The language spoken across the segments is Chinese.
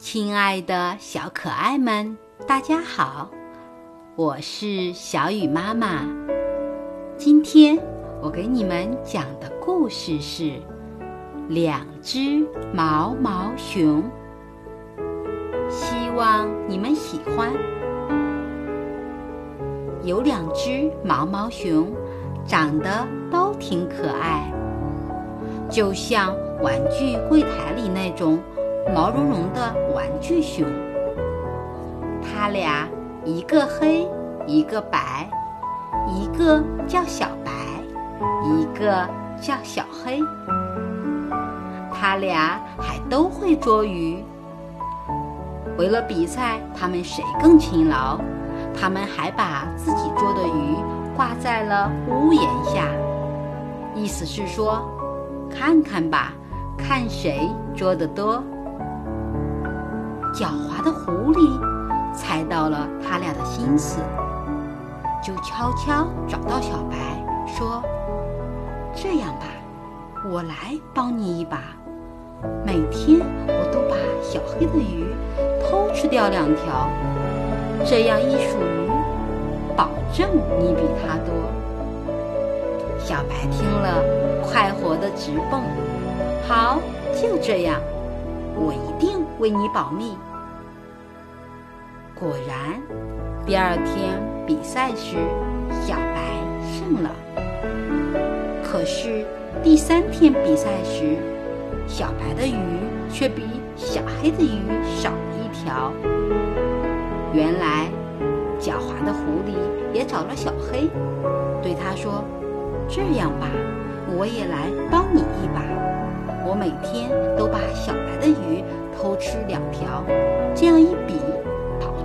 亲爱的小可爱们，大家好，我是小雨妈妈。今天我给你们讲的故事是《两只毛毛熊》，希望你们喜欢。有两只毛毛熊，长得都挺可爱，就像玩具柜台里那种。毛茸茸的玩具熊，它俩一个黑，一个白，一个叫小白，一个叫小黑。它俩还都会捉鱼。为了比赛，他们谁更勤劳，他们还把自己捉的鱼挂在了屋檐下，意思是说，看看吧，看谁捉得多。狡猾的狐狸猜到了他俩的心思，就悄悄找到小白，说：“这样吧，我来帮你一把。每天我都把小黑的鱼偷吃掉两条，这样一数鱼，保证你比他多。”小白听了，快活的直蹦：“好，就这样。”我一定为你保密。果然，第二天比赛时，小白胜了。可是第三天比赛时，小白的鱼却比小黑的鱼少了一条。原来，狡猾的狐狸也找了小黑，对他说：“这样吧，我也来帮你一把。”我每天都把小白的鱼偷吃两，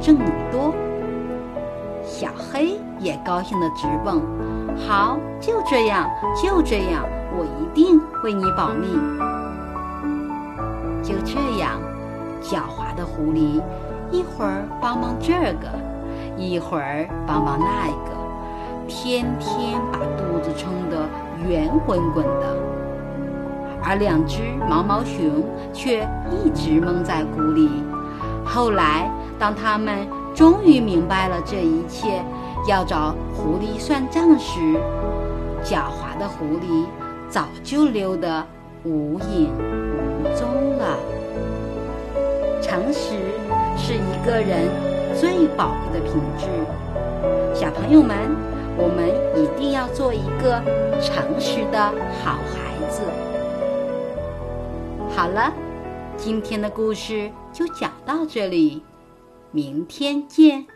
挣得多。小黑也高兴的直蹦，好，就这样，就这样，我一定为你保密。就这样，狡猾的狐狸一会儿帮忙这个，一会儿帮忙那个，天天把肚子撑得圆滚滚的。而两只毛毛熊却一直蒙在鼓里。后来，当他们终于明白了这一切，要找狐狸算账时，狡猾的狐狸早就溜得无影无踪了。诚实是一个人最宝贵的品质。小朋友们，我们一定要做一个诚实的好孩子。好了，今天的故事就讲到这里，明天见。